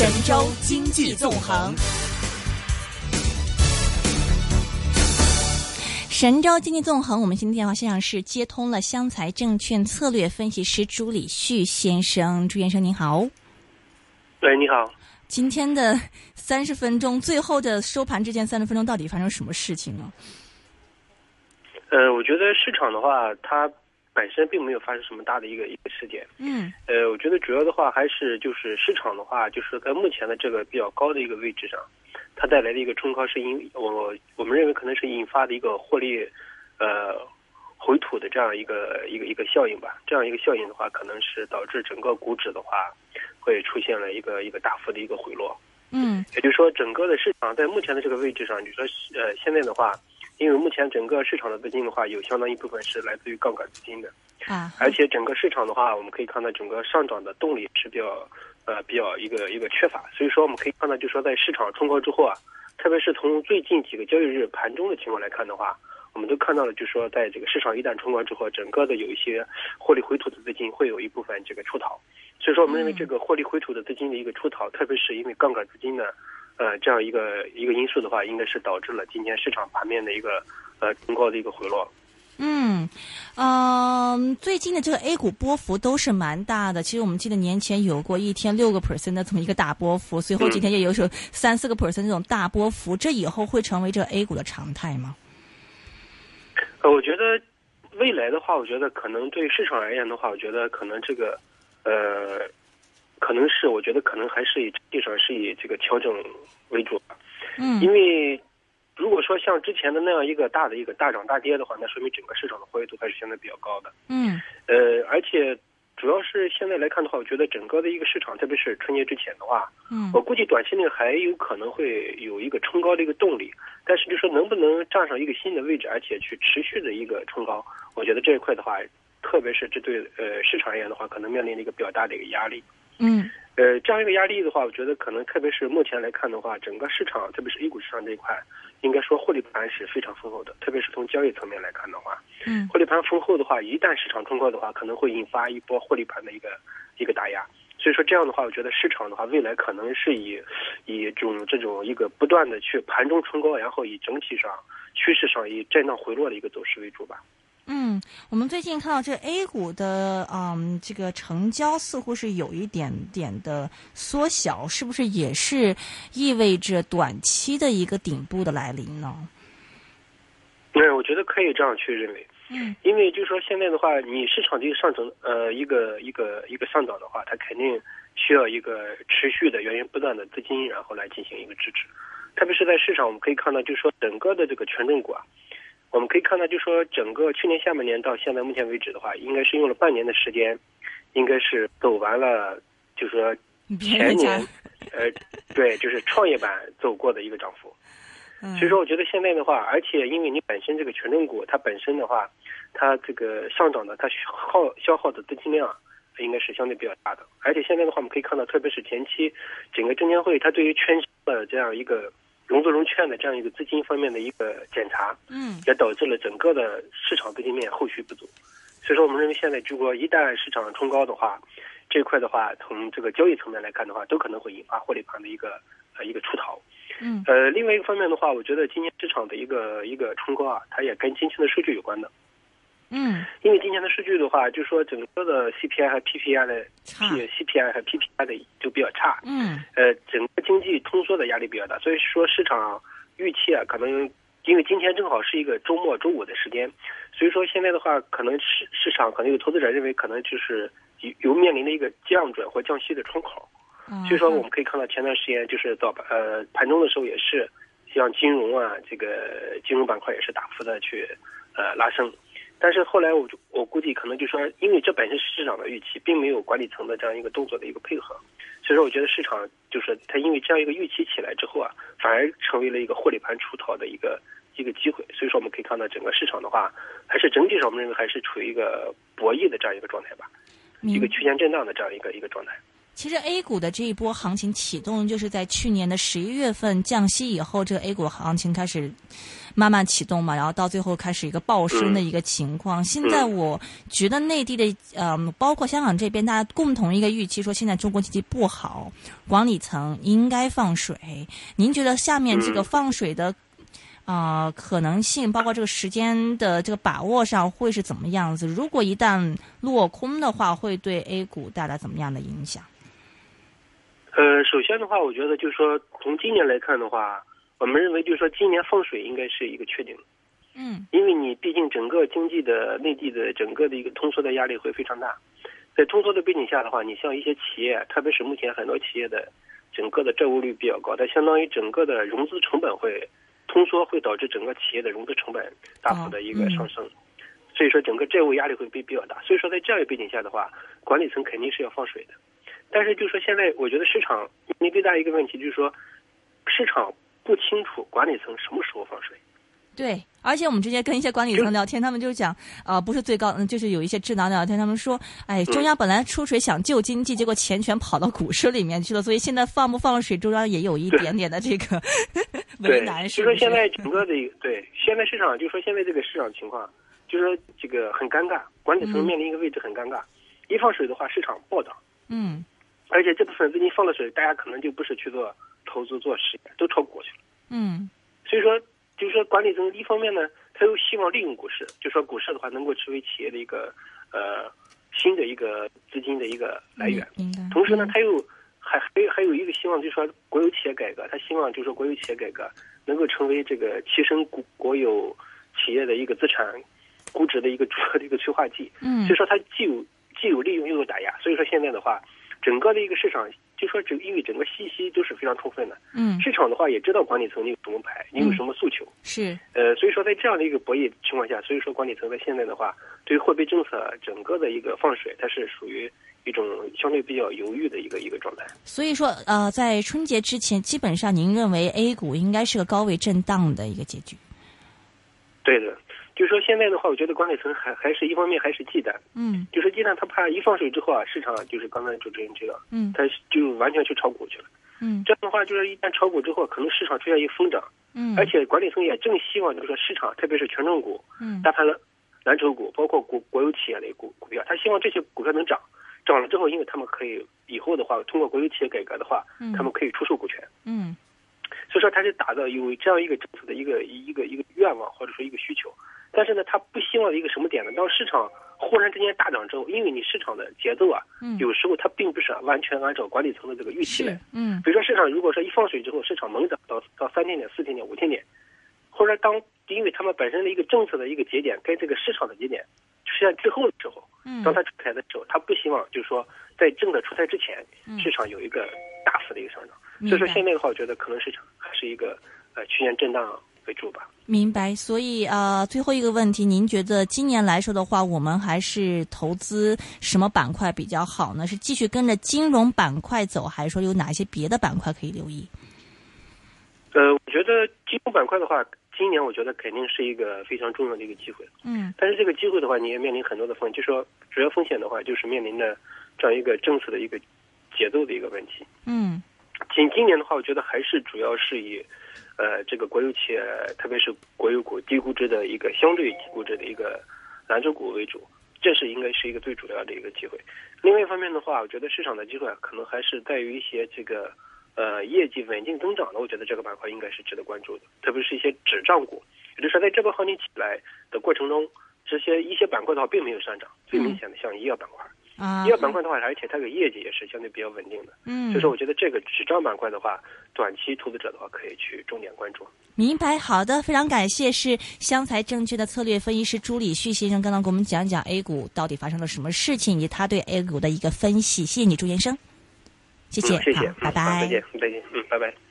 神州经济纵横。神州经济纵横，我们今天电话线上是接通了湘财证券策略分析师朱礼旭先生，朱先生您好。喂，你好。今天的 三十分钟，最后的收盘之前三十分钟，到底发生什么事情呢？呃，我觉得市场的话，它本身并没有发生什么大的一个一个事件。嗯。呃，我觉得主要的话还是就是市场的话，就是在目前的这个比较高的一个位置上。它带来的一个冲高是因我我们认为可能是引发的一个获利，呃，回吐的这样一个一个一个效应吧。这样一个效应的话，可能是导致整个股指的话会出现了一个一个大幅的一个回落。嗯，也就是说，整个的市场在目前的这个位置上，你说呃，现在的话，因为目前整个市场的资金的话，有相当一部分是来自于杠杆资金的啊，而且整个市场的话，我们可以看到整个上涨的动力是比较。呃，比较一个一个缺乏，所以说我们可以看到，就说在市场冲高之后啊，特别是从最近几个交易日盘中的情况来看的话，我们都看到了，就说在这个市场一旦冲高之后，整个的有一些获利回吐的资金会有一部分这个出逃，所以说我们认为这个获利回吐的资金的一个出逃，特别是因为杠杆资金的呃这样一个一个因素的话，应该是导致了今天市场盘面的一个呃冲高的一个回落。嗯，嗯，最近的这个 A 股波幅都是蛮大的。其实我们记得年前有过一天六个 percent 的这么一个大波幅，随后几天也有时候三四个 percent 这种大波幅。这以后会成为这个 A 股的常态吗？呃，我觉得未来的话，我觉得可能对市场而言的话，我觉得可能这个呃，可能是我觉得可能还是以整体上是以这个调整为主吧。嗯，因为。如果说像之前的那样一个大的一个大涨大跌的话，那说明整个市场的活跃度还是相对比较高的。嗯，呃，而且主要是现在来看的话，我觉得整个的一个市场，特别是春节之前的话，嗯，我估计短期内还有可能会有一个冲高的一个动力。但是就说能不能站上一个新的位置，而且去持续的一个冲高，我觉得这一块的话，特别是这对呃市场而言的话，可能面临了一个比较大的一个压力。嗯，呃，这样一个压力的话，我觉得可能特别是目前来看的话，整个市场，特别是 A 股市场这一块。应该说获利盘是非常丰厚的，特别是从交易层面来看的话，嗯，获利盘丰厚的话，一旦市场冲高的话，可能会引发一波获利盘的一个一个打压。所以说这样的话，我觉得市场的话，未来可能是以以这种这种一个不断的去盘中冲高，然后以整体上趋势上以震荡回落的一个走势为主吧。嗯，我们最近看到这 A 股的嗯，这个成交似乎是有一点点的缩小，是不是也是意味着短期的一个顶部的来临呢？嗯，我觉得可以这样去认为。嗯，因为就是说现在的话，你市场这个上涨，呃，一个一个一个上涨的话，它肯定需要一个持续的源源不断的资金，然后来进行一个支持。特别是在市场，我们可以看到，就是说整个的这个权重股啊。我们可以看到，就说整个去年下半年到现在目前为止的话，应该是用了半年的时间，应该是走完了，就是说前年，呃，对，就是创业板走过的一个涨幅。所以说，我觉得现在的话，而且因为你本身这个权重股，它本身的话，它这个上涨的，它耗消耗的资金量应该是相对比较大的。而且现在的话，我们可以看到，特别是前期整个证监会它对于券商的这样一个。融资融券的这样一个资金方面的一个检查，嗯，也导致了整个的市场资金面后续不足，所以说我们认为现在如果一旦市场冲高的话，这块的话从这个交易层面来看的话，都可能会引发获利盘的一个呃一个出逃，嗯，呃，另外一个方面的话，我觉得今年市场的一个一个冲高啊，它也跟今天的数据有关的。嗯，因为今年的数据的话，就说整个的 CPI 和 PPI 的 P，CPI 和 PPI 的就比较差。嗯，呃，整个经济通缩的压力比较大，所以说市场预期啊，可能因为今天正好是一个周末周五的时间，所以说现在的话，可能市市场可能有投资者认为可能就是有有面临的一个降准或降息的窗口。所以说我们可以看到前段时间就是早呃盘中的时候也是，像金融啊这个金融板块也是大幅的去呃拉升。但是后来我就我估计可能就说，因为这本身是市场的预期，并没有管理层的这样一个动作的一个配合，所以说我觉得市场就是它因为这样一个预期起来之后啊，反而成为了一个获利盘出逃的一个一个机会。所以说我们可以看到整个市场的话，还是整体上我们认为还是处于一个博弈的这样一个状态吧，一个区间震荡的这样一个一个状态。其实 A 股的这一波行情启动，就是在去年的十一月份降息以后，这个 A 股行情开始慢慢启动嘛，然后到最后开始一个暴升的一个情况。现在我觉得内地的，嗯，包括香港这边，大家共同一个预期说，现在中国经济不好，管理层应该放水。您觉得下面这个放水的？啊，可能性包括这个时间的这个把握上会是怎么样子？如果一旦落空的话，会对 A 股带来怎么样的影响？呃，首先的话，我觉得就是说，从今年来看的话，我们认为就是说，今年放水应该是一个确定。嗯，因为你毕竟整个经济的内地的整个的一个通缩的压力会非常大，在通缩的背景下的话，你像一些企业，特别是目前很多企业的整个的债务率比较高，它相当于整个的融资成本会。通缩会导致整个企业的融资成本大幅的一个上升，所以说整个债务压力会比比较大。所以说在这样一个背景下的话，管理层肯定是要放水的。但是就是说现在我觉得市场面临最大一个问题就是说，市场不清楚管理层什么时候放水。对，而且我们之前跟一些管理层聊天，他们就讲，啊，不是最高，嗯，就是有一些智囊聊天，他们说，哎，中央本来出水想救经济，结果钱全跑到股市里面去了，所以现在放不放水，中央也有一点点的这个 为难。就说现在整个的对，现在市场就说现在这个市场情况，就说这个很尴尬，管理层面临一个位置很尴尬，一放水的话，市场暴涨。嗯。而且这部分资金放了水，大家可能就不是去做投资做实业，都炒股去了。嗯。所以说。就是说，管理层一方面呢，他又希望利用股市，就说股市的话能够成为企业的一个呃新的一个资金的一个来源。同时呢，他又还还还有一个希望，就是说国有企业改革，他希望就是说国有企业改革能够成为这个提升国国有企业的一个资产估值的一个主要 的一个催化剂。嗯。所以说，他既有既有利用又有打压。所以说，现在的话，整个的一个市场。就说整，因为整个信息都是非常充分的，嗯，市场的话也知道管理层你有什么牌，你有什么诉求，是，呃，所以说在这样的一个博弈情况下，所以说管理层在现在的话，对于货币政策整个的一个放水，它是属于一种相对比较犹豫的一个一个状态。所以说，呃，在春节之前，基本上您认为 A 股应该是个高位震荡的一个结局？对的。就是说现在的话，我觉得管理层还还是一方面还是忌惮，嗯，就是忌惮他怕一放水之后啊，市场就是刚才主持人提到，嗯，他就完全去炒股去了，嗯，这样的话就是一旦炒股之后，可能市场出现一个疯涨，嗯，而且管理层也正希望就是说市场，特别是权重股，嗯，大盘蓝蓝筹股，包括国国有企业类股股票，他希望这些股票能涨，涨了之后，因为他们可以以后的话，通过国有企业改革的话，嗯，他们可以出售股权，嗯，所以说他是打造有这样一个政策的一个一个一个愿望或者说一个需求。但是呢，他不希望一个什么点呢？当市场忽然之间大涨之后，因为你市场的节奏啊，有时候它并不是完全按照管理层的这个预期来。嗯，比如说市场如果说一放水之后，市场猛涨到到三千点、四千点、五千点，或者当因为他们本身的一个政策的一个节点跟这个市场的节点出现之后的时候，当它出台的时候，他不希望就是说在政策出台之前，市场有一个大幅的一个上涨。所以说现在的话，我觉得可能市场还是一个呃区间震荡。为主吧，明白。所以啊，最后一个问题，您觉得今年来说的话，我们还是投资什么板块比较好呢？是继续跟着金融板块走，还是说有哪些别的板块可以留意？呃，我觉得金融板块的话，今年我觉得肯定是一个非常重要的一个机会。嗯。但是这个机会的话，你也面临很多的风险，就说主要风险的话，就是面临着这样一个政策的一个节奏的一个问题。嗯。仅今年的话，我觉得还是主要是以。呃，这个国有企业，特别是国有股低估值的一个相对低估值的一个蓝筹股为主，这是应该是一个最主要的一个机会。另外一方面的话，我觉得市场的机会可能还是在于一些这个呃业绩稳定增长的，我觉得这个板块应该是值得关注的，特别是一些纸账股。也就是说，在这波行情起来的过程中，这些一些板块的话并没有上涨，最明显的像医药板块。啊，医药板块的话，而且它的业绩也是相对比较稳定的。嗯，所以说我觉得这个纸张板块的话，短期投资者的话可以去重点关注。明白，好的，非常感谢，是湘财证券的策略分析师朱礼旭先生，刚刚给我们讲讲 A 股到底发生了什么事情，以及他对 A 股的一个分析。谢谢你，朱先生，谢谢，谢谢，拜拜，再见，再见，嗯，拜拜。